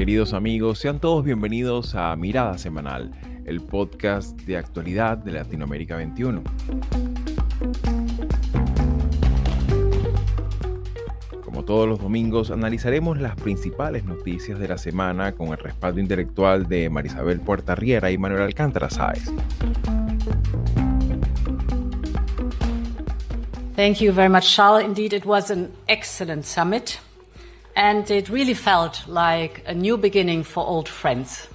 Queridos amigos, sean todos bienvenidos a Mirada Semanal, el podcast de actualidad de Latinoamérica 21. Como todos los domingos, analizaremos las principales noticias de la semana con el respaldo intelectual de Marisabel Puerta Riera y Manuel Alcántara Sáez. Thank you very much, Charles. Indeed, it was an excellent summit, and it really felt like a new beginning for old friends.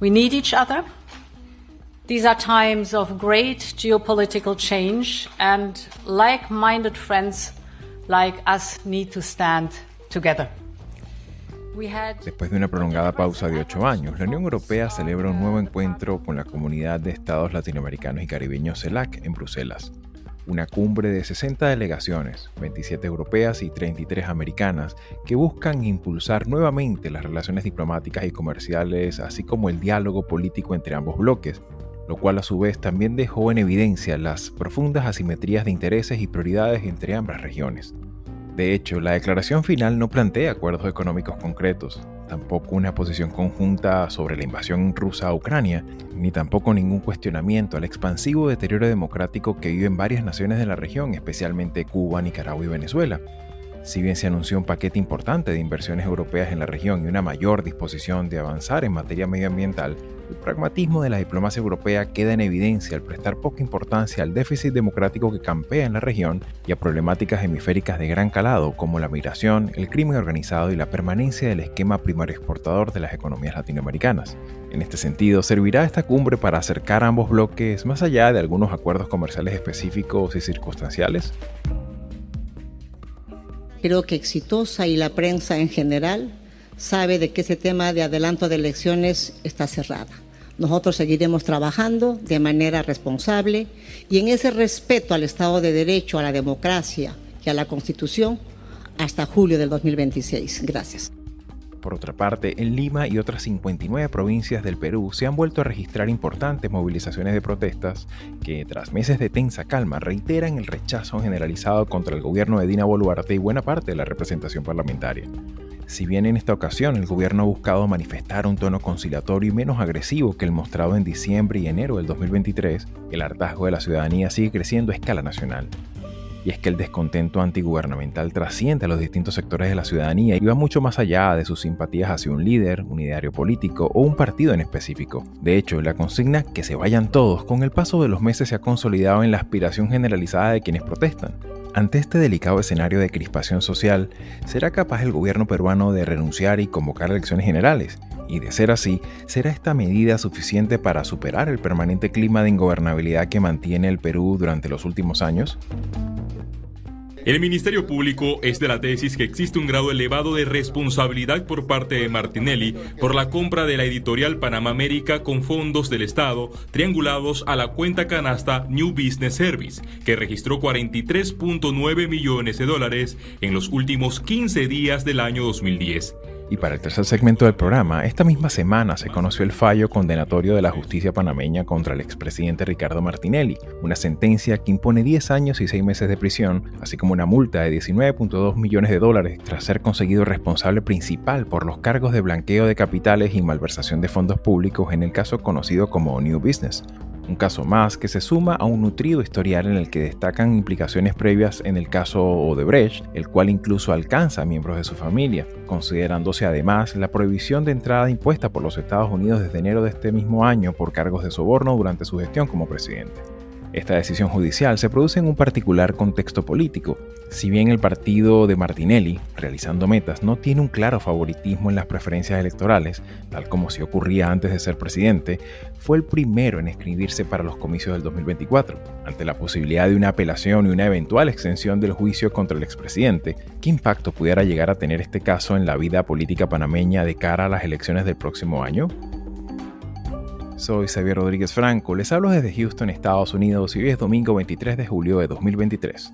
We need each other. These are times of great geopolitical change, and like minded friends like us need to stand together. Después de una prolongada pausa de ocho años, la Unión Europea celebra un nuevo encuentro con la Comunidad de Estados Latinoamericanos y Caribeños CELAC en Bruselas una cumbre de 60 delegaciones, 27 europeas y 33 americanas, que buscan impulsar nuevamente las relaciones diplomáticas y comerciales, así como el diálogo político entre ambos bloques, lo cual a su vez también dejó en evidencia las profundas asimetrías de intereses y prioridades entre ambas regiones. De hecho, la declaración final no plantea acuerdos económicos concretos, tampoco una posición conjunta sobre la invasión rusa a Ucrania, ni tampoco ningún cuestionamiento al expansivo deterioro democrático que viven varias naciones de la región, especialmente Cuba, Nicaragua y Venezuela. Si bien se anunció un paquete importante de inversiones europeas en la región y una mayor disposición de avanzar en materia medioambiental, el pragmatismo de la diplomacia europea queda en evidencia al prestar poca importancia al déficit democrático que campea en la región y a problemáticas hemisféricas de gran calado como la migración, el crimen organizado y la permanencia del esquema primario exportador de las economías latinoamericanas. En este sentido, servirá esta cumbre para acercar ambos bloques más allá de algunos acuerdos comerciales específicos y circunstanciales. Creo que exitosa y la prensa en general sabe de que ese tema de adelanto de elecciones está cerrada. Nosotros seguiremos trabajando de manera responsable y en ese respeto al Estado de Derecho, a la democracia y a la Constitución hasta julio del 2026. Gracias. Por otra parte, en Lima y otras 59 provincias del Perú se han vuelto a registrar importantes movilizaciones de protestas que, tras meses de tensa calma, reiteran el rechazo generalizado contra el gobierno de Dina Boluarte y buena parte de la representación parlamentaria. Si bien en esta ocasión el gobierno ha buscado manifestar un tono conciliatorio y menos agresivo que el mostrado en diciembre y enero del 2023, el hartazgo de la ciudadanía sigue creciendo a escala nacional y es que el descontento antigubernamental trasciende a los distintos sectores de la ciudadanía y va mucho más allá de sus simpatías hacia un líder, un ideario político o un partido en específico. De hecho, la consigna que se vayan todos con el paso de los meses se ha consolidado en la aspiración generalizada de quienes protestan. Ante este delicado escenario de crispación social, ¿será capaz el gobierno peruano de renunciar y convocar elecciones generales? Y de ser así, ¿será esta medida suficiente para superar el permanente clima de ingobernabilidad que mantiene el Perú durante los últimos años? El Ministerio Público es de la tesis que existe un grado elevado de responsabilidad por parte de Martinelli por la compra de la editorial Panamá América con fondos del Estado triangulados a la cuenta canasta New Business Service, que registró 43.9 millones de dólares en los últimos 15 días del año 2010. Y para el tercer segmento del programa, esta misma semana se conoció el fallo condenatorio de la justicia panameña contra el expresidente Ricardo Martinelli, una sentencia que impone 10 años y 6 meses de prisión, así como una multa de 19.2 millones de dólares tras ser conseguido responsable principal por los cargos de blanqueo de capitales y malversación de fondos públicos en el caso conocido como New Business, un caso más que se suma a un nutrido historial en el que destacan implicaciones previas en el caso Odebrecht, el cual incluso alcanza a miembros de su familia, considerándose además la prohibición de entrada impuesta por los Estados Unidos desde enero de este mismo año por cargos de soborno durante su gestión como presidente. Esta decisión judicial se produce en un particular contexto político. Si bien el partido de Martinelli, realizando metas, no tiene un claro favoritismo en las preferencias electorales, tal como si ocurría antes de ser presidente, fue el primero en escribirse para los comicios del 2024. Ante la posibilidad de una apelación y una eventual extensión del juicio contra el expresidente, ¿qué impacto pudiera llegar a tener este caso en la vida política panameña de cara a las elecciones del próximo año? Soy Xavier Rodríguez Franco, les hablo desde Houston, Estados Unidos, y hoy es domingo 23 de julio de 2023.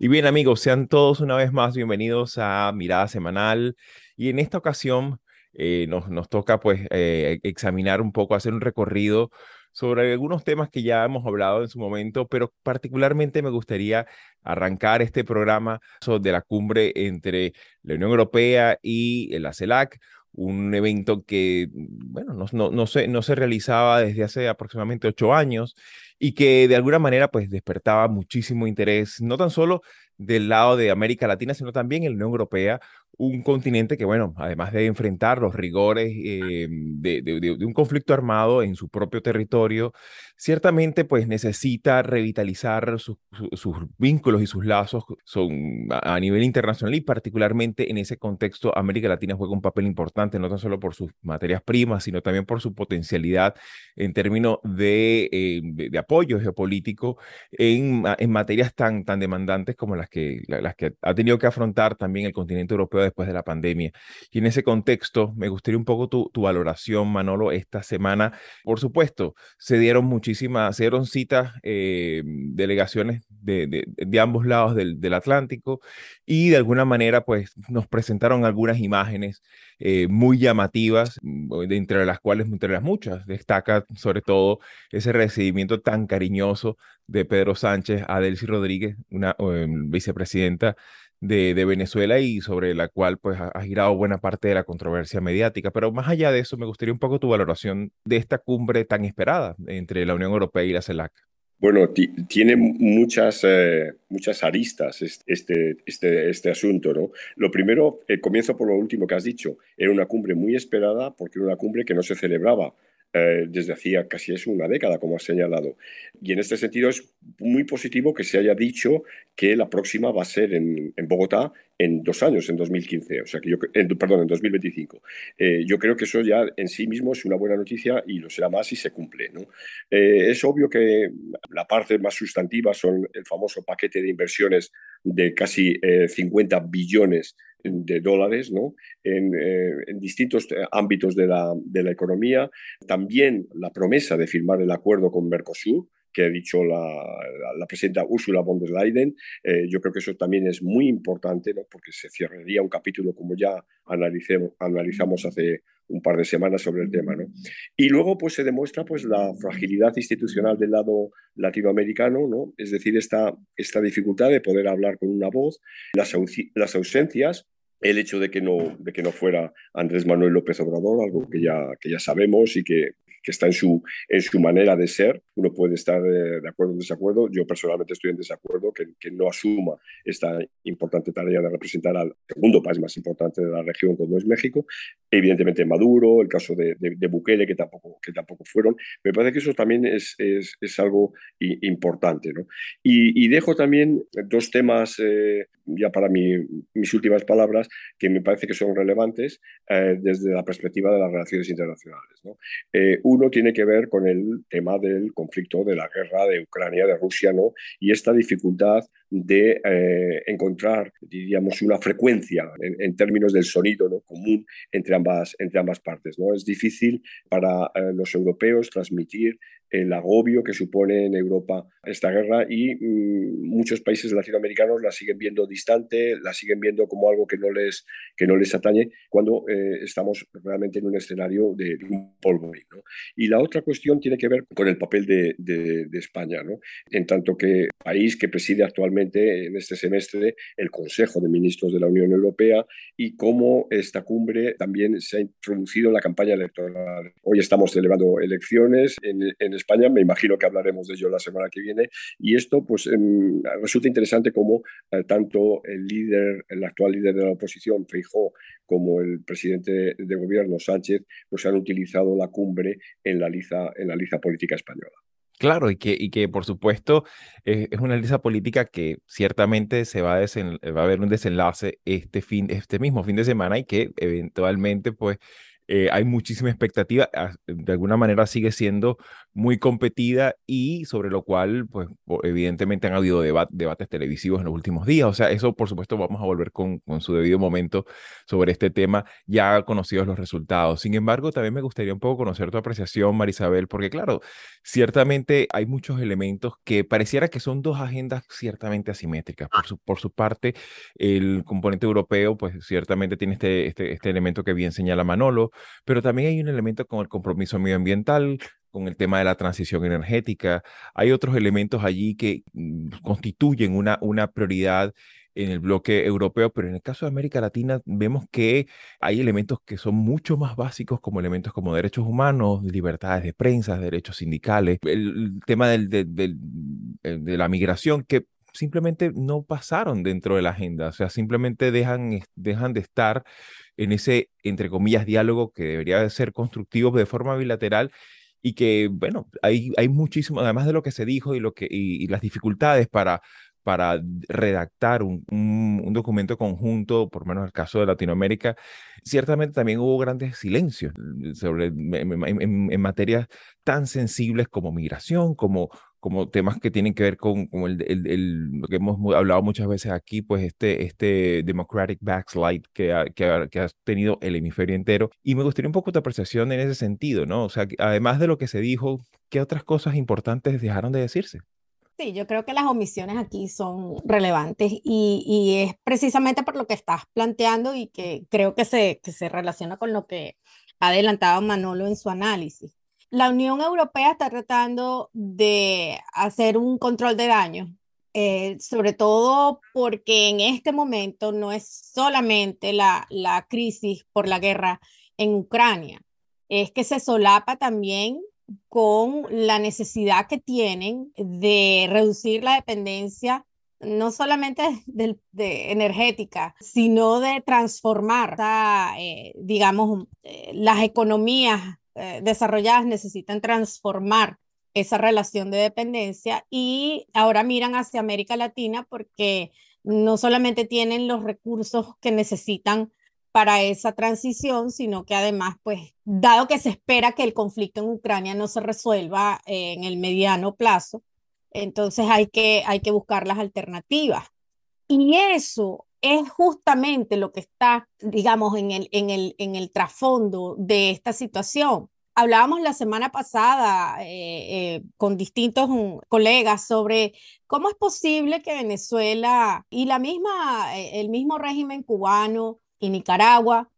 Y bien amigos, sean todos una vez más bienvenidos a Mirada Semanal. Y en esta ocasión eh, nos, toca pues eh, examinar un poco, hacer un recorrido sobre algunos temas que ya hemos hablado en su momento, pero particularmente me gustaría arrancar este programa de la cumbre entre la Unión Europea y la CELAC, un evento que, bueno, no, no, no, se, no se realizaba desde hace aproximadamente ocho años y que de alguna manera pues despertaba muchísimo interés, no tan solo del lado de América Latina, sino también en la Unión Europea, un continente que, bueno, además de enfrentar los rigores eh, de, de, un conflicto armado en su propio territorio, ciertamente pues necesita revitalizar sus vínculos y sus lazos son, a, nivel internacional y particularmente en ese contexto América Latina juega un papel importante, no tan solo por sus materias primas, sino también por su potencialidad en términos de, eh, de apoyo geopolítico en, en materias tan, tan demandantes como las que, las que ha tenido que afrontar también el continente europeo después de la pandemia. Y en ese contexto, me gustaría un poco tu, tu valoración, Manolo, esta semana. Por supuesto, se dieron muchísimas, se dieron citas, eh, delegaciones de, de, de, ambos lados del, del, Atlántico y de alguna manera, pues, nos presentaron algunas imágenes eh, muy llamativas, mm, de entre las cuales, entre las muchas, destaca sobre todo ese recibimiento tan cariñoso de Pedro Sánchez a Delcy Rodríguez, una eh, vicepresidenta de, Venezuela y sobre la cual pues ha, ha, girado buena parte de la controversia mediática. Pero más allá de eso, me gustaría un poco tu valoración de esta cumbre tan esperada entre la Unión Europea y la CELAC. Bueno, tiene muchas, eh, muchas aristas este, este, este asunto, ¿no? Lo primero, eh, comienzo por lo último que has dicho. Era una cumbre muy esperada porque era una cumbre que no se celebraba eh, desde hacía casi es una década, como has señalado. Y en este sentido es muy positivo que se haya dicho que la próxima va a ser en, Bogotá en dos años, en 2015, o sea que yo, perdón, en 2025. Eh, yo creo que eso ya en sí mismo es una buena noticia y lo será más si se cumple. Eh, es obvio que la parte más sustantiva son el famoso paquete de inversiones de casi eh, 50 billones de dólares ¿no? en, eh, distintos ámbitos de la, de la economía. También la promesa de firmar el acuerdo con Mercosur, que ha dicho la, la, presidenta Ursula von der Leyen. Eh, yo creo que eso también es muy importante, ¿no? porque se cerraría un capítulo como ya analizamos hace un par de semanas sobre el tema. ¿no? Y luego pues, se demuestra pues, la fragilidad institucional del lado latinoamericano, ¿no? es decir, esta, esta dificultad de poder hablar con una voz, las, las ausencias el hecho de que no, de que no fuera Andrés Manuel López Obrador, algo que ya, que ya sabemos y que que está en su, en su manera de ser. Uno puede estar de, de acuerdo o en desacuerdo. Yo personalmente estoy en desacuerdo que, que, no asuma esta importante tarea de representar al segundo país más importante de la región, como es México. Evidentemente Maduro, el caso de, de, Bukele, que tampoco, que tampoco fueron. Me parece que eso también es, es, es algo importante. ¿no? Y, y, dejo también dos temas, eh, ya para mi, mis últimas palabras, que me parece que son relevantes eh, desde la perspectiva de las relaciones internacionales. Eh, uno tiene que ver con el tema del conflicto de la guerra de Ucrania, de Rusia, ¿no? Y esta dificultad de eh, encontrar, diríamos, una frecuencia en, términos del sonido ¿no? común entre ambas, entre ambas partes. ¿no? Es difícil para eh, los europeos transmitir el agobio que supone en Europa esta guerra y mmm, muchos países latinoamericanos la siguen viendo distante, la siguen viendo como algo que no les, que no les atañe cuando eh, estamos realmente en un escenario de, un polvorín. Y la otra cuestión tiene que ver con el papel de, de, de España, en tanto que país que preside actualmente en este semestre el Consejo de Ministros de la Unión Europea y cómo esta cumbre también se ha introducido en la campaña electoral. Hoy estamos celebrando elecciones en, España, me imagino que hablaremos de ello la semana que viene, y esto pues eh, resulta interesante como eh, tanto el líder, el actual líder de la oposición, Feijó, como el presidente de gobierno, Sánchez, pues han utilizado la cumbre en la liza, en la liza política española. Claro, y que, y que por supuesto eh, es una lista política que ciertamente se va a, desen, va a haber un desenlace este, fin, este mismo fin de semana y que eventualmente pues eh, hay muchísima expectativa, de alguna manera sigue siendo muy competida y sobre lo cual, pues evidentemente han habido debat debates televisivos en los últimos días. O sea, eso por supuesto vamos a volver con, con su debido momento sobre este tema, ya conocidos los resultados. Sin embargo, también me gustaría un poco conocer tu apreciación, Marisabel, porque claro, ciertamente hay muchos elementos que pareciera que son dos agendas ciertamente asimétricas. Por su, por su parte, el componente europeo, pues ciertamente tiene este, este, este elemento que bien señala Manolo, pero también hay un elemento con el compromiso medioambiental, con el tema de la transición energética. Hay otros elementos allí que mm, constituyen una, una prioridad en el bloque europeo, pero en el caso de América Latina vemos que hay elementos que son mucho más básicos como elementos como derechos humanos, libertades de prensa, derechos sindicales, el, tema del, de la migración que simplemente no pasaron dentro de la agenda, o sea, simplemente dejan, dejan de estar en ese, entre comillas, diálogo que debería ser constructivo de forma bilateral y que, bueno, hay, hay muchísimo, además de lo que se dijo y, lo que, y las dificultades para para redactar un, un, documento conjunto, por menos en el caso de Latinoamérica, ciertamente también hubo grandes silencios eh, sobre, en, materias tan sensibles como migración, como, como temas que tienen que ver con, el, el, lo que hemos hablado muchas veces aquí, pues este, este democratic backslide que ha, que, ha, que ha tenido el hemisferio entero. Y me gustaría un poco tu apreciación en ese sentido, ¿no? O sea, además de lo que se dijo, ¿qué otras cosas importantes dejaron de decirse? Sí, yo creo que las omisiones aquí son relevantes y, y, es precisamente por lo que estás planteando y que creo que se, que se relaciona con lo que ha adelantado Manolo en su análisis. La Unión Europea está tratando de hacer un control de daño, eh, sobre todo porque en este momento no es solamente la, la crisis por la guerra en Ucrania, es que se solapa también con la necesidad que tienen de reducir la dependencia no solamente de, energética, sino de transformar, eh, digamos, eh, las economías eh, desarrolladas necesitan transformar esa relación de dependencia y ahora miran hacia América Latina porque no solamente tienen los recursos que necesitan para esa transición, sino que además, pues, dado que se espera que el conflicto en Ucrania no se resuelva eh, en el mediano plazo, entonces hay que, hay que buscar las alternativas. Y eso es justamente lo que está, digamos, en el, en el, en el trasfondo de esta situación. Hablábamos la semana pasada eh, eh, con distintos mm, colegas sobre cómo es posible que Venezuela y la misma, el mismo régimen cubano y Nicaragua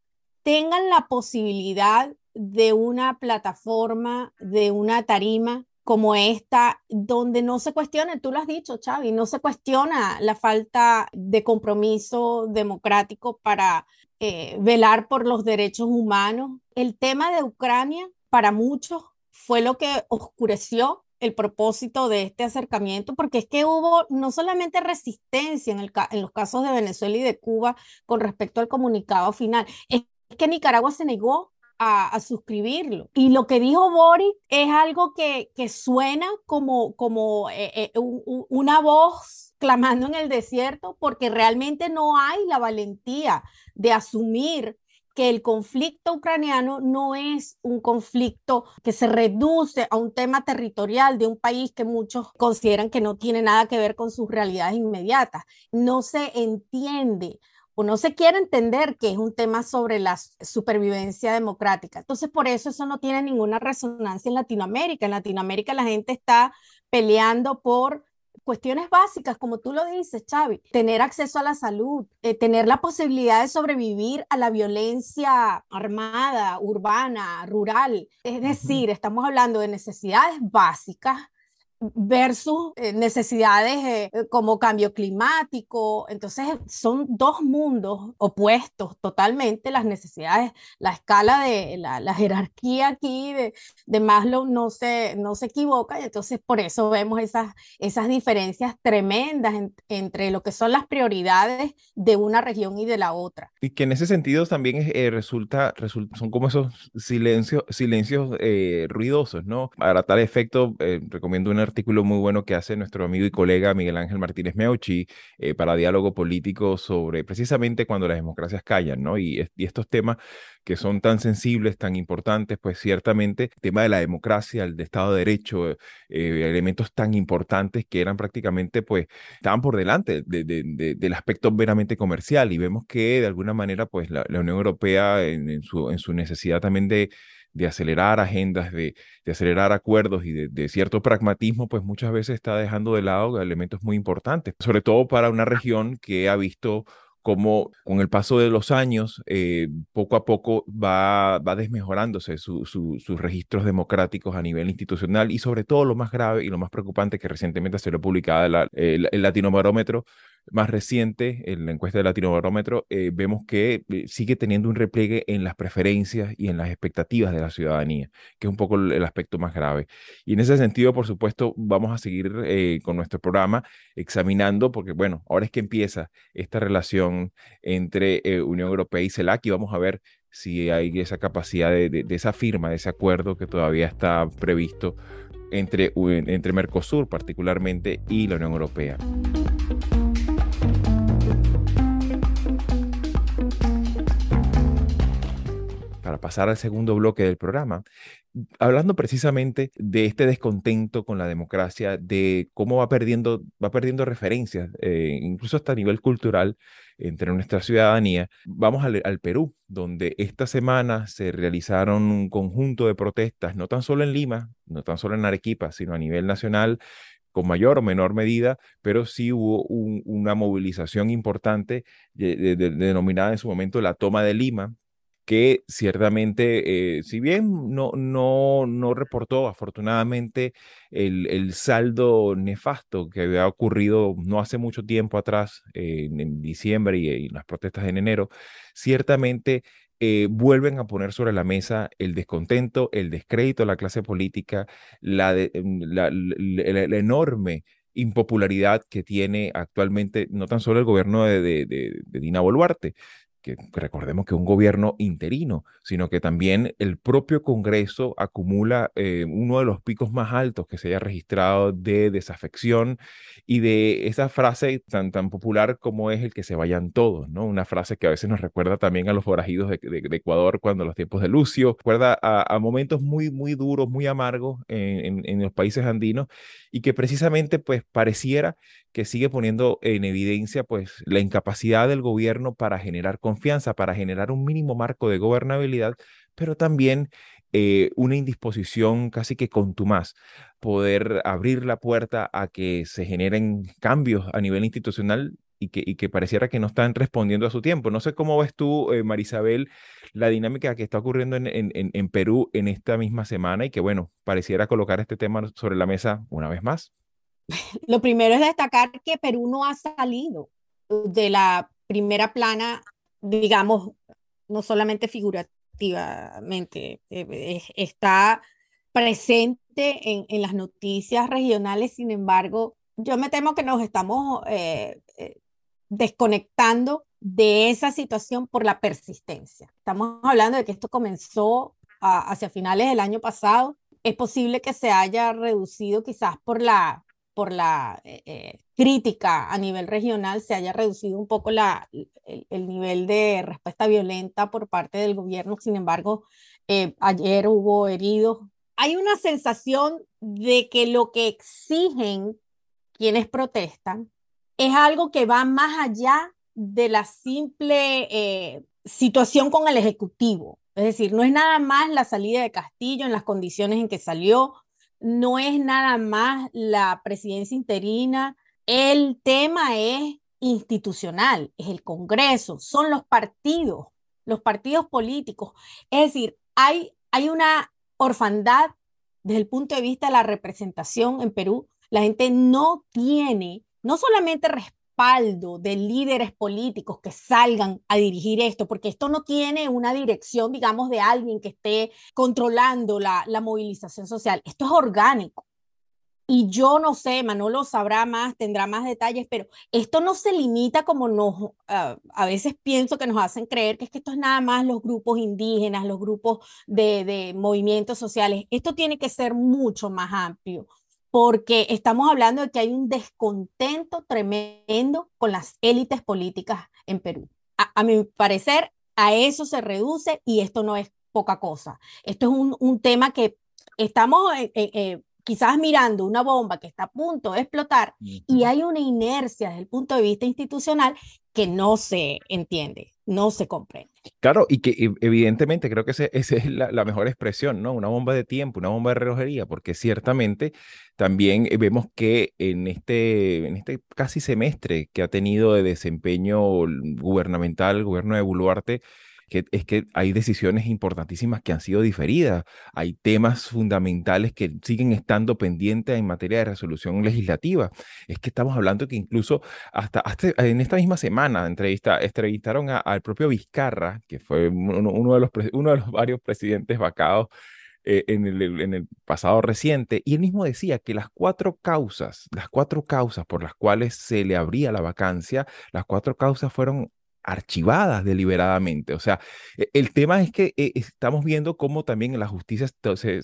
tengan la posibilidad de una plataforma, de una tarima como esta, donde no se cuestione, tú lo has dicho, Xavi, no se cuestiona la falta de compromiso democrático para eh, velar por los derechos humanos. El tema de Ucrania, para muchos, fue lo que oscureció el propósito de este acercamiento, porque es que hubo no solamente resistencia en, el, en los casos de Venezuela y de Cuba con respecto al comunicado final, es que Nicaragua se negó a, suscribirlo. Y lo que dijo Boris es algo que, que suena como, como eh, eh, una voz clamando en el desierto, porque realmente no hay la valentía de asumir que el conflicto ucraniano no es un conflicto que se reduce a un tema territorial de un país que muchos consideran que no tiene nada que ver con sus realidades inmediatas. No se entiende o no se quiere entender que es un tema sobre la supervivencia democrática. Entonces, por eso eso no tiene ninguna resonancia en Latinoamérica. En Latinoamérica la gente está peleando por cuestiones básicas, como tú lo dices, Xavi, tener acceso a la salud, eh, tener la posibilidad de sobrevivir a la violencia armada, urbana, rural. Es decir, estamos hablando de necesidades básicas versus eh, necesidades eh, como cambio climático. Entonces son dos mundos opuestos totalmente, las necesidades, la escala de la, jerarquía aquí de, de, Maslow no se, no se equivoca y entonces por eso vemos esas, esas diferencias tremendas entre lo que son las prioridades de una región y de la otra. Y que en ese sentido también eh, resulta, resulta, son como esos silencios, silencios ruidosos, ¿no? Para tal efecto, recomiendo una artículo muy bueno que hace nuestro amigo y colega Miguel Ángel Martínez Meucci eh, para diálogo político sobre precisamente cuando las democracias callan, ¿no? Y, estos temas que son tan sensibles, tan importantes, pues ciertamente tema de la democracia, el de Estado de Derecho, eh, elementos tan importantes que eran prácticamente, pues, estaban por delante de, de, del aspecto meramente comercial y vemos que de alguna manera, pues, la, Unión Europea en, su, en su necesidad también de de acelerar agendas, de, de acelerar acuerdos y de, cierto pragmatismo, pues muchas veces está dejando de lado elementos muy importantes, sobre todo para una región que ha visto cómo con el paso de los años, eh, poco a poco va, va desmejorándose sus registros democráticos a nivel institucional y sobre todo lo más grave y lo más preocupante que recientemente se lo publicada el, el Latinobarómetro, más reciente, en la encuesta del Latinobarómetro, eh, vemos que eh, sigue teniendo un repliegue en las preferencias y en las expectativas de la ciudadanía, que es un poco el, aspecto más grave. Y en ese sentido, por supuesto, vamos a seguir eh, con nuestro programa examinando, porque bueno, ahora es que empieza esta relación entre Unión Europea y CELAC y vamos a ver si hay esa capacidad de, de, esa firma, de ese acuerdo que todavía está previsto entre, entre Mercosur particularmente y la Unión Europea. Pasar al segundo bloque del programa, hablando precisamente de este descontento con la democracia, de cómo va perdiendo, va perdiendo referencias, eh, incluso hasta a nivel cultural, entre nuestra ciudadanía, vamos al, al, Perú, donde esta semana se realizaron un conjunto de protestas, no tan solo en Lima, no tan solo en Arequipa, sino a nivel nacional, con mayor o menor medida, pero sí hubo una movilización importante denominada en su momento la toma de Lima, que ciertamente, eh, si bien no, no, no reportó afortunadamente el, el, saldo nefasto que había ocurrido no hace mucho tiempo atrás, en diciembre y, en las protestas en enero, ciertamente eh, vuelven a poner sobre la mesa el descontento, el descrédito de la clase política, la, mm, la, la, enorme impopularidad que tiene actualmente no tan solo el gobierno de, de, de Dina Boluarte, que recordemos que un gobierno interino, sino que también el propio Congreso acumula eh, uno de los picos más altos que se haya registrado de desafección y de esa frase tan, tan popular como es el que se vayan todos, ¿no? Una frase que a veces nos recuerda también a los forajidos de, Ecuador cuando los tiempos de Lucio, recuerda a, momentos muy, muy duros, muy amargos en, en los países andinos y que precisamente pues pareciera que sigue poniendo en evidencia pues la incapacidad del gobierno para generar confianza, para generar un mínimo marco de gobernabilidad, pero también eh, una indisposición casi que contumaz, poder abrir la puerta a que se generen cambios a nivel institucional y que, y que pareciera que no están respondiendo a su tiempo. No sé cómo ves tú, eh, Marisabel, la dinámica que está ocurriendo en, en, en Perú en esta misma semana y que, bueno, pareciera colocar este tema sobre la mesa una vez más. Lo primero es destacar que Perú no ha salido de la primera plana, digamos, no solamente figurativamente, eh, está presente en, en, las noticias regionales, sin embargo, yo me temo que nos estamos eh, eh, desconectando de esa situación por la persistencia. Estamos hablando de que esto comenzó hacia finales del año pasado. Es posible que se haya reducido quizás por la por la eh, eh, crítica a nivel regional se haya reducido un poco la, el, nivel de respuesta violenta por parte del gobierno. Sin embargo, eh, ayer hubo heridos. Hay una sensación de que lo que exigen quienes protestan es algo que va más allá de la simple situación con el Ejecutivo. Es decir, no es nada más la salida de Castillo en las condiciones en que salió, no es nada más la presidencia interina, el tema es institucional, es el Congreso, son los partidos, los partidos políticos. Es decir, hay, hay una orfandad desde el punto de vista de la representación en Perú. La gente no tiene no solamente respeto, de líderes políticos que salgan a dirigir esto, porque esto no tiene una dirección, digamos, de alguien que esté controlando la, movilización social. Esto es orgánico. Y yo no sé, Manolo sabrá más, tendrá más detalles, pero esto no se limita como nos, a veces pienso que nos hacen creer que es que esto es nada más los grupos indígenas, los grupos de movimientos sociales. Esto tiene que ser mucho más amplio porque estamos hablando de que hay un descontento tremendo con las élites políticas en Perú. A, mi parecer, a eso se reduce y esto no es poca cosa. Esto es un, un tema que estamos eh, eh, eh, quizás mirando una bomba que está a punto de explotar y hay una inercia desde el punto de vista institucional que no se entiende, no se comprende. Claro, y que evidentemente creo que esa es la, mejor expresión, ¿no? Una bomba de tiempo, una bomba de relojería, porque ciertamente también eh, vemos que en este, en este casi semestre que ha tenido de desempeño gubernamental el gobierno de Boluarte, es que hay decisiones importantísimas que han sido diferidas, hay temas fundamentales que siguen estando pendientes en materia de resolución legislativa. Es que estamos hablando que incluso hasta, hasta en esta misma semana entrevista, entrevistaron al propio Vizcarra, que fue uno, de los, uno de los varios presidentes vacados eh, en, el, en, el, pasado reciente, y él mismo decía que las cuatro causas, las cuatro causas por las cuales se le abría la vacancia, las cuatro causas fueron archivadas deliberadamente. O sea, e, el tema es que eh, estamos viendo cómo también la justicia se,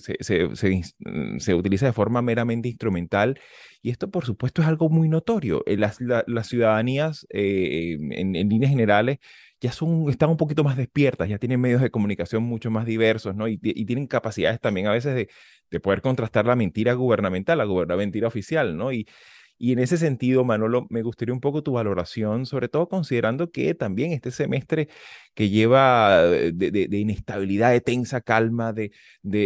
mm, se, utiliza de forma meramente instrumental y esto, por supuesto, es algo muy notorio. Eh, las, las ciudadanías, eh, en, líneas generales, ya son, están un poquito más despiertas, ya tienen medios de comunicación mucho más diversos, ¿no? Y, y tienen capacidades también a veces de, de, poder contrastar la mentira gubernamental, la, mentira oficial, ¿no? Y, y en ese sentido, Manolo, me gustaría un poco tu valoración, sobre todo considerando que también este semestre que lleva de, inestabilidad, de tensa calma, de,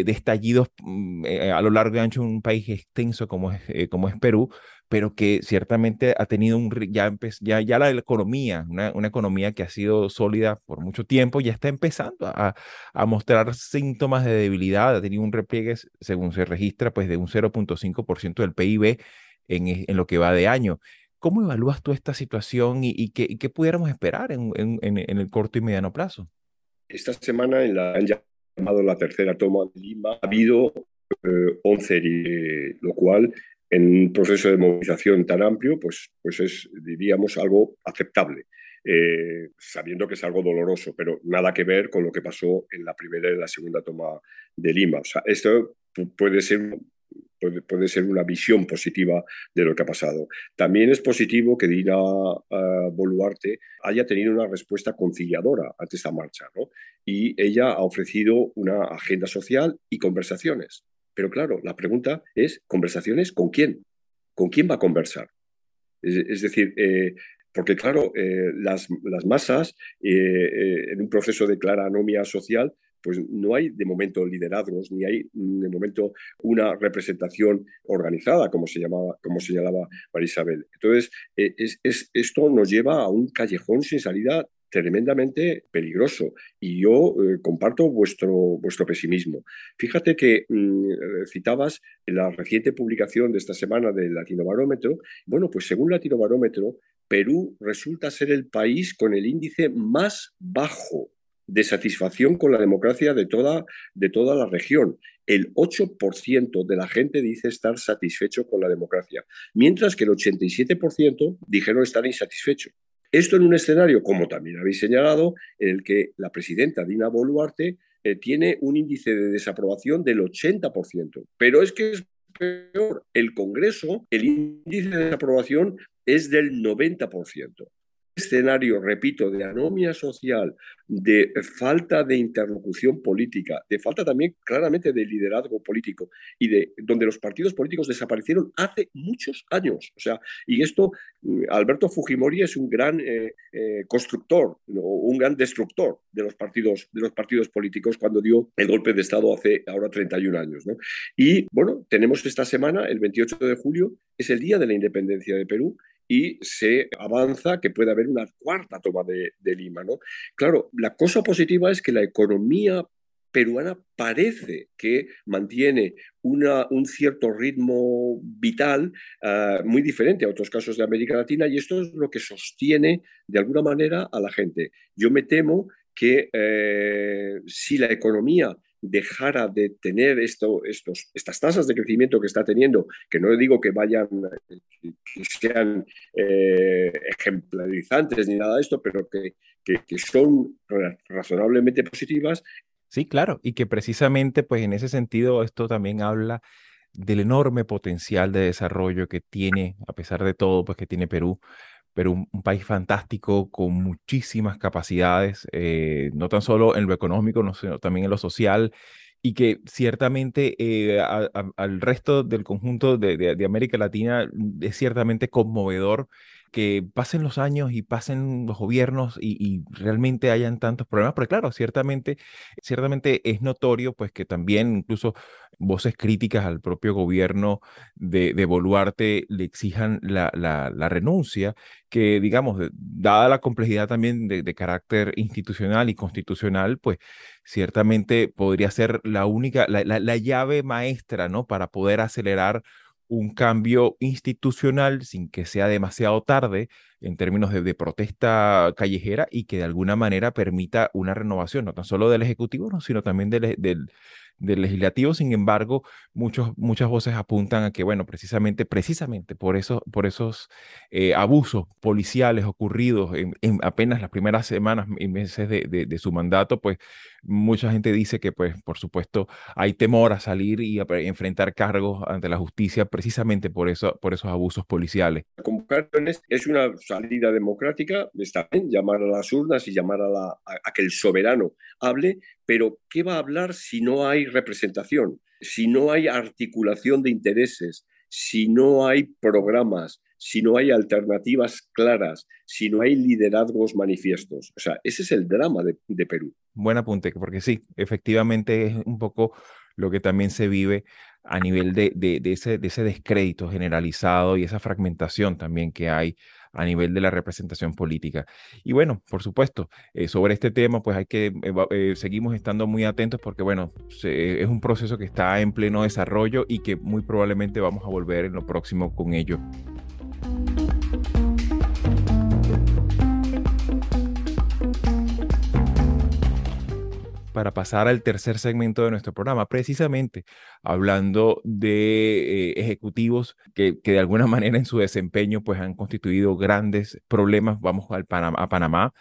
estallidos mm, eh, a lo largo y ancho de un país extenso como es, eh, como es Perú, pero que ciertamente ha tenido un, ya, ya, ya la economía, una, una, economía que ha sido sólida por mucho tiempo, ya está empezando a, a mostrar síntomas de debilidad, ha tenido un repliegue, según se registra, pues de un 0.5% del PIB e, en, lo que va de año. ¿Cómo evalúas tú esta situación y, qué, pudiéramos esperar en, en, el corto y mediano plazo? Esta semana en la han llamado la tercera toma de Lima ha habido 11 eh, lo cual en un proceso de movilización tan amplio, pues, pues es, diríamos, algo aceptable. Eh, sabiendo que es algo doloroso, pero nada que ver con lo que pasó en la primera y la segunda toma de Lima. O sea, esto puede ser puede, ser una visión positiva de lo que ha pasado. También es positivo que Dina uh, Boluarte haya tenido una respuesta conciliadora ante esta marcha, ¿no? Y ella ha ofrecido una agenda social y conversaciones. Pero claro, la pregunta es, ¿conversaciones con quién? ¿Con quién va a conversar? Es, decir, eh, porque claro, eh, las, masas eh, en un proceso de clara anomia social pues no hay de momento liderazgos, ni hay de momento una representación organizada, como, se llamaba, como señalaba María Isabel. Entonces, eh, es, esto nos lleva a un callejón sin salida tremendamente peligroso. Y yo eh, comparto vuestro, vuestro pesimismo. Fíjate que mm, citabas la reciente publicación de esta semana del Latino Barómetro. Bueno, pues según Latino Barómetro, Perú resulta ser el país con el índice más bajo de satisfacción con la democracia de toda, de toda la región. El 8% de la gente dice estar satisfecho con la democracia, mientras que el 87% dijeron estar insatisfecho. Esto en un escenario, como también habéis señalado, en el que la presidenta Dina Boluarte eh, tiene un índice de desaprobación del 80%. Pero es que es peor, el Congreso, el índice de desaprobación es del 90% escenario, repito, de anomia social, de falta de interlocución política, de falta también claramente de liderazgo político y de donde los partidos políticos desaparecieron hace muchos años. O sea, y esto, mm, Alberto Fujimori es un gran eh, eh, constructor, un gran destructor de los partidos, de los partidos políticos cuando dio el golpe de Estado hace ahora 31 años. Y bueno, tenemos esta semana, el 28 de julio, es el día de la independencia de Perú y se avanza que puede haber una cuarta toma de, Lima. ¿no? Claro, la cosa positiva es que la economía peruana parece que mantiene una, un cierto ritmo vital ah, muy diferente a otros casos de América Latina y esto es lo que sostiene de alguna manera a la gente. Yo me temo que eh, si la economía dejara de tener esto, estos, estas tasas de crecimiento que está teniendo, que no digo que vayan, que sean eh, ejemplarizantes ni nada de esto, pero que, que, son razonablemente positivas. Sí, claro, y que precisamente, pues en ese sentido, esto también habla del enorme potencial de desarrollo que tiene, a pesar de todo, pues que tiene Perú pero un, país fantástico con muchísimas capacidades, eh, no tan solo en lo económico, sino también en lo social, y que ciertamente eh, al resto del conjunto de, América Latina es ciertamente conmovedor que pasen los años y pasen los gobiernos y, realmente hayan tantos problemas, porque claro, ciertamente, ciertamente es notorio pues que también incluso voces críticas al propio gobierno de, de Boluarte le exijan la, la, renuncia, que digamos, dada la complejidad también de, de carácter institucional y constitucional, pues ciertamente podría ser la única, la, la, llave maestra, ¿no? Para poder acelerar un cambio institucional sin que sea demasiado tarde en términos de, protesta callejera y que de alguna manera permita una renovación, no tan solo del Ejecutivo, sino también del, del, del legislativo. Sin embargo, muchos, muchas voces apuntan a que, bueno, precisamente, precisamente por, eso, por esos eh, abusos policiales ocurridos en, apenas las primeras semanas y meses de, su mandato, pues mucha gente dice que, pues, por supuesto, hay temor a salir y a enfrentar cargos ante la justicia precisamente por, eso, por esos abusos policiales. Es una salida democrática, está bien llamar a las urnas y llamar a, la, que el soberano hable, pero ¿qué va a hablar si no hay representación, si no hay articulación de intereses, si no hay programas, si no hay alternativas claras, si no hay liderazgos manifiestos? O sea, ese es el drama de, Perú. Buen apunte, porque sí, efectivamente es un poco lo que también se vive a nivel de, ese, ese descrédito generalizado y esa fragmentación también que hay a nivel de la representación política. Y bueno, por supuesto, eh, sobre este tema, pues hay que, eh, seguimos estando muy atentos porque, bueno, es un proceso que está en pleno desarrollo y que muy probablemente vamos a volver en lo próximo con ello. Para pasar al tercer segmento de nuestro programa, precisamente hablando de eh, ejecutivos que, que, de alguna manera en su desempeño pues han constituido grandes problemas. Vamos al a Panamá,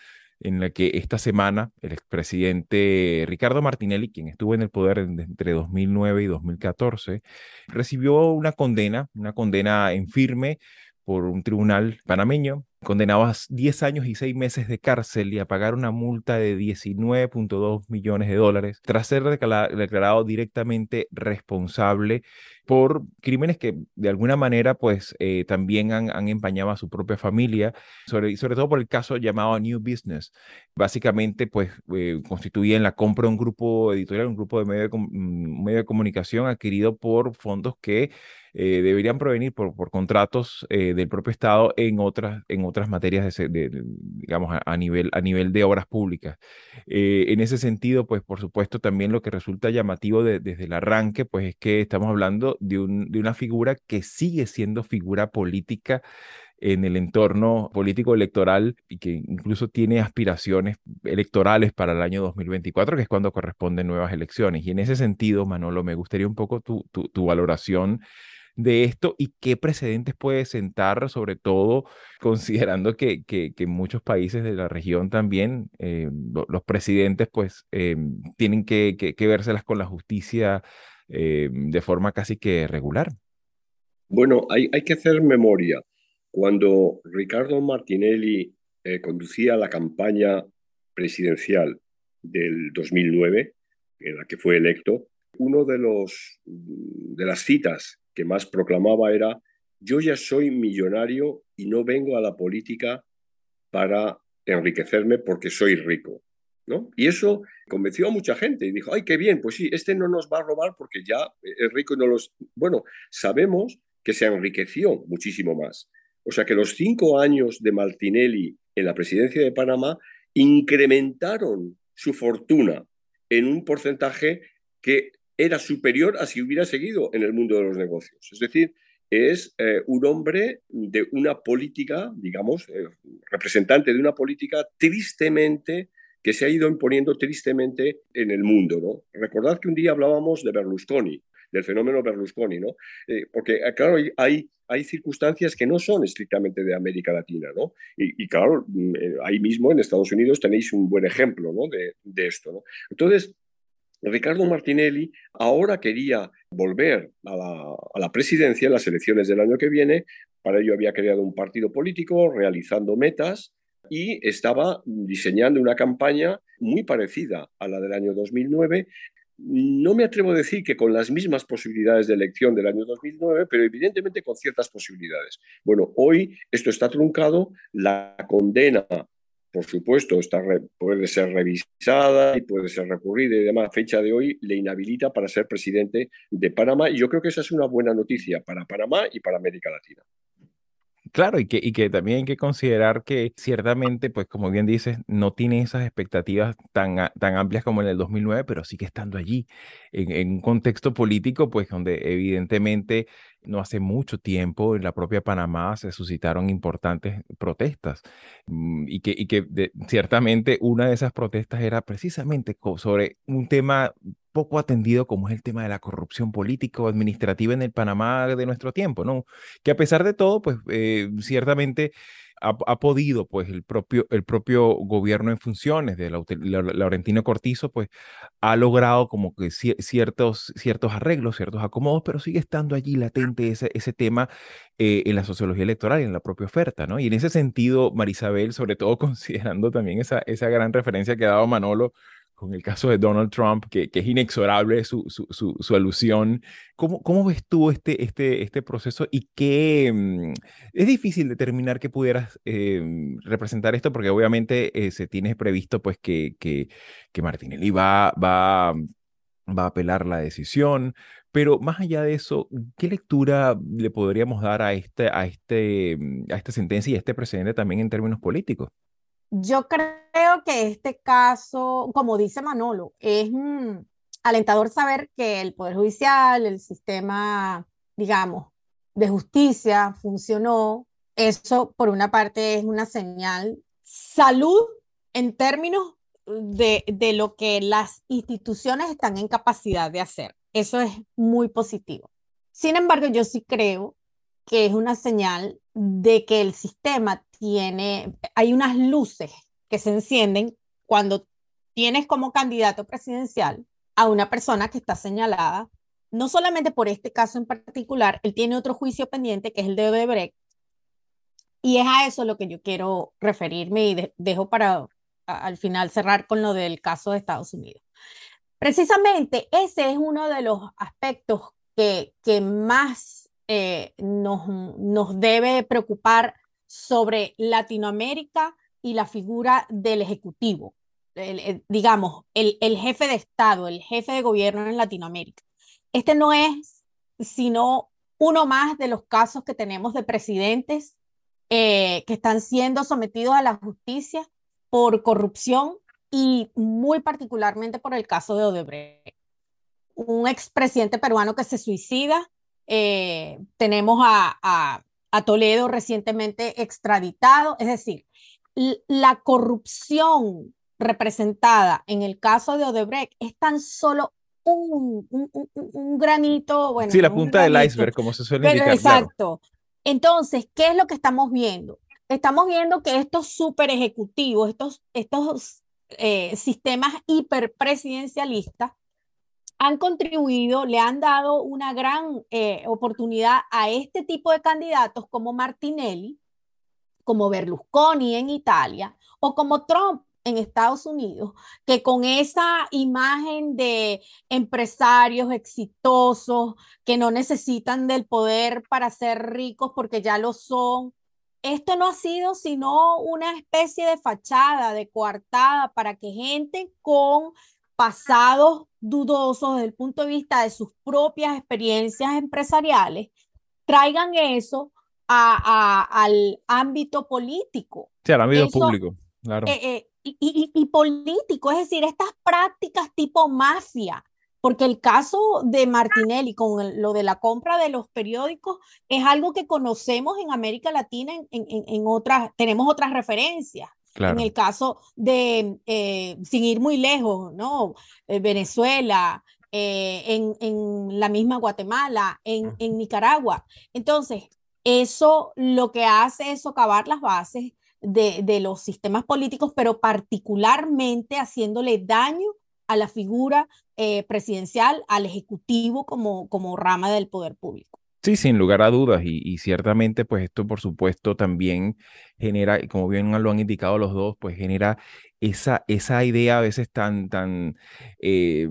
en la que esta semana el expresidente Ricardo Martinelli, quien estuvo en el poder entre 2009 y 2014, recibió una condena, una condena en firme por un tribunal panameño, condenado a 10 años y 6 meses de cárcel y a pagar una multa de 19.2 millones de dólares tras ser declarado directamente responsable por crímenes que de alguna manera pues eh, también han, empañado a su propia familia, sobre, sobre todo por el caso llamado New Business. Básicamente pues eh, constituían la compra de un grupo editorial, un grupo de medio de, mm, medio de comunicación adquirido por fondos que eh, deberían provenir por, por contratos eh, del propio Estado en otras, en otras materias, de, digamos, a, nivel, a nivel de obras públicas. Eh, en ese sentido, pues por supuesto también lo que resulta llamativo desde el arranque, pues es que estamos hablando de, un, de una figura que sigue siendo figura política en el entorno político electoral y que incluso tiene aspiraciones electorales para el año 2024, que es cuando corresponden nuevas elecciones. Y en ese sentido, Manolo, me gustaría un poco tu, tu, tu valoración de esto y qué precedentes puede sentar, sobre todo considerando que, que, muchos países de la región también eh, los presidentes pues eh, tienen que, que, vérselas con la justicia eh, de forma casi que regular. Bueno, hay, hay que hacer memoria. Cuando Ricardo Martinelli conducía la campaña presidencial del 2009, en la que fue electo, uno de los de las citas que más proclamaba era, yo ya soy millonario y no vengo a la política para enriquecerme porque soy rico. ¿no? Y eso convenció a mucha gente y dijo, ay, qué bien, pues sí, este no nos va a robar porque ya es rico y no los... Bueno, sabemos que se enriqueció muchísimo más. O sea que los cinco años de Martinelli en la presidencia de Panamá incrementaron su fortuna en un porcentaje que era superior a si hubiera seguido en el mundo de los negocios. Es decir, es eh, un hombre de una política, digamos, eh, representante de una política tristemente que se ha ido imponiendo tristemente en el mundo. ¿no? Recordad que un día hablábamos de Berlusconi, del fenómeno Berlusconi, ¿no? Eh, porque, claro, hay, hay circunstancias que no son estrictamente de América Latina, ¿no? Y, claro, mm, ahí mismo en Estados Unidos tenéis un buen ejemplo, ¿no? De, de esto, ¿no? Entonces, Ricardo Martinelli ahora quería volver a la, presidencia en las elecciones del año que viene. Para ello había creado un partido político, realizando metas y estaba diseñando una campaña muy parecida a la del año 2009. no me atrevo a decir que con las mismas posibilidades de elección del año 2009, pero evidentemente con ciertas posibilidades. Bueno, hoy esto está truncado, la condena, por supuesto, está, puede ser revisada y puede ser recurrida y demás. Fecha de hoy le inhabilita para ser presidente de Panamá y yo creo que esa es una buena noticia para Panamá y para América Latina. Claro, y que, y que también hay que considerar que ciertamente, pues como bien dices, no tiene esas expectativas tan, tan amplias como en el 2009, pero sigue estando allí, en, en un contexto político, pues donde evidentemente no hace mucho tiempo en la propia Panamá se suscitaron importantes protestas mm, y que, y que ciertamente una de esas protestas era precisamente sobre un tema poco atendido como es el tema de la corrupción política o administrativa en el Panamá de nuestro tiempo, ¿no? Que a pesar de todo, pues eh, ciertamente ha, podido, pues el propio, el propio gobierno en funciones de Laurentino Cortizo, pues ha logrado como que ciertos, ciertos arreglos, ciertos acomodos, pero sigue estando allí latente ese, ese tema eh, en la sociología electoral y en la propia oferta, ¿no? Y en ese sentido, Marisabel, sobre todo considerando también esa, esa gran referencia que ha dado Manolo con el caso de Donald Trump, que, es inexorable su, su, su, alusión. ¿Cómo, ¿Cómo, ves tú este, este, este proceso y qué... Mm, es difícil determinar que pudieras em, representar esto porque obviamente eh, se tiene previsto pues que, que, que Martinelli va, va, va a apelar la decisión, pero más allá de eso, ¿qué lectura le podríamos dar a, este, a, este, a esta sentencia y a este precedente también en términos políticos? Yo creo que este caso, como dice Manolo, es mm, alentador saber que el Poder Judicial, el sistema, digamos, de justicia funcionó. Eso, por una parte, es una señal. Salud en términos de, de lo que las instituciones están en capacidad de hacer. Eso es muy positivo. Sin embargo, yo sí creo que es una señal de que el sistema tiene, hay unas luces que se encienden cuando tienes como candidato presidencial a una persona que está señalada, no solamente por este caso en particular, él tiene otro juicio pendiente que es el de Odebrecht, y es a eso lo que yo quiero referirme y dejo para al final cerrar con lo del caso de Estados Unidos. Precisamente ese es uno de los aspectos que, que más eh, nos, nos debe preocupar sobre Latinoamérica y la figura del Ejecutivo, digamos, el, el, jefe de Estado, el jefe de gobierno en Latinoamérica. Este no es sino uno más de los casos que tenemos de presidentes eh, que están siendo sometidos a la justicia por corrupción y muy particularmente por el caso de Odebrecht. Un expresidente peruano que se suicida eh, tenemos a, Toledo recientemente extraditado, es decir, la corrupción representada en el caso de Odebrecht es tan solo un, un, granito. Bueno, sí, la punta del iceberg, como se suele decir. Exacto. Entonces, ¿qué es lo que estamos viendo? Estamos viendo que estos super ejecutivos, estos, estos eh, sistemas hiperpresidencialistas, han contribuido, le han dado una gran eh, oportunidad a este tipo de candidatos como Martinelli, como Berlusconi en Italia o como Trump en Estados Unidos, que con esa imagen de empresarios exitosos que no necesitan del poder para ser ricos porque ya lo son, esto no ha sido sino una especie de fachada, de coartada para que gente con pasados dudosos desde el punto de vista de sus propias experiencias empresariales, traigan eso a, al ámbito político. Sí, al ámbito público, claro. Eh, eh, y, y, político, es decir, estas prácticas tipo mafia, porque el caso de Martinelli con lo de la compra de los periódicos es algo que conocemos en América Latina, en, en, en otras, tenemos otras referencias. En el caso de, eh, sin ir muy lejos, ¿no? Eh, Venezuela, eh, en, en, la misma Guatemala, en, en, Nicaragua. Entonces, eso lo que hace es socavar las bases de, de los sistemas políticos, pero particularmente haciéndole daño a la figura presidencial, al ejecutivo como, como rama del poder público. Sí, sin lugar a dudas, y, ciertamente, pues esto, por supuesto, también genera, como bien lo han indicado los dos, pues genera esa, esa idea a veces tan, tan eh,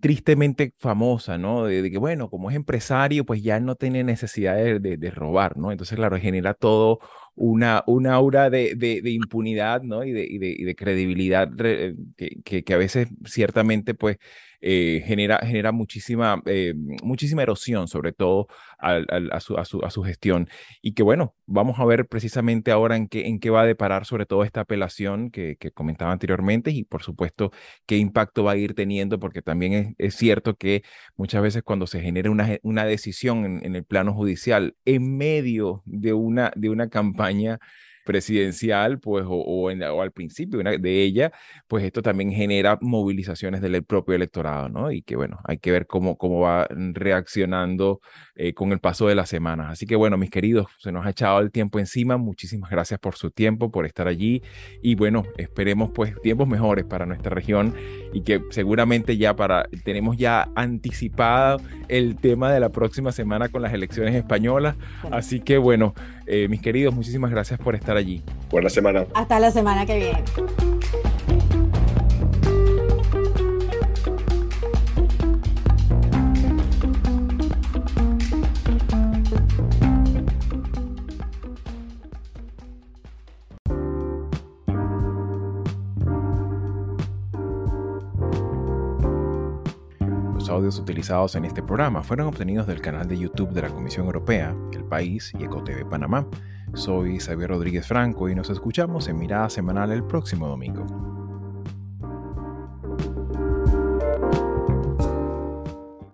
tristemente famosa, ¿no? De, que, bueno, como es empresario, pues ya no tiene necesidad de, robar, ¿no? Entonces, claro, genera todo una, una aura de, impunidad, ¿no? Y de, y de, credibilidad que, que, a veces ciertamente, pues, eh, genera, genera muchísima, eh, muchísima erosión, sobre todo a, su, a, su, gestión. Y que bueno, vamos a ver precisamente ahora en qué, en qué va a deparar sobre todo esta apelación que, comentaba anteriormente y por supuesto qué impacto va a ir teniendo, porque también es, cierto que muchas veces cuando se genera una, una decisión en, en el plano judicial en medio de una, de una campaña, presidencial, pues, o, o, al principio de ella, pues esto también genera movilizaciones del propio electorado, ¿no? Y que bueno, hay que ver cómo, cómo va reaccionando eh, con el paso de las semanas. Así que bueno, mis queridos, se nos ha echado el tiempo encima. Muchísimas gracias por su tiempo, por estar allí. Y bueno, esperemos pues tiempos mejores para nuestra región y que seguramente ya para, tenemos ya anticipado el tema de la próxima semana con las elecciones españolas. Así que bueno, eh, mis queridos, muchísimas gracias por estar allí. Buena semana. Hasta la semana que viene. Audios utilizados en este programa fueron obtenidos del canal de YouTube de la Comisión Europea, El País y EcoTV Panamá. Soy Xavier Rodríguez Franco y nos escuchamos en Mirada Semanal el próximo domingo.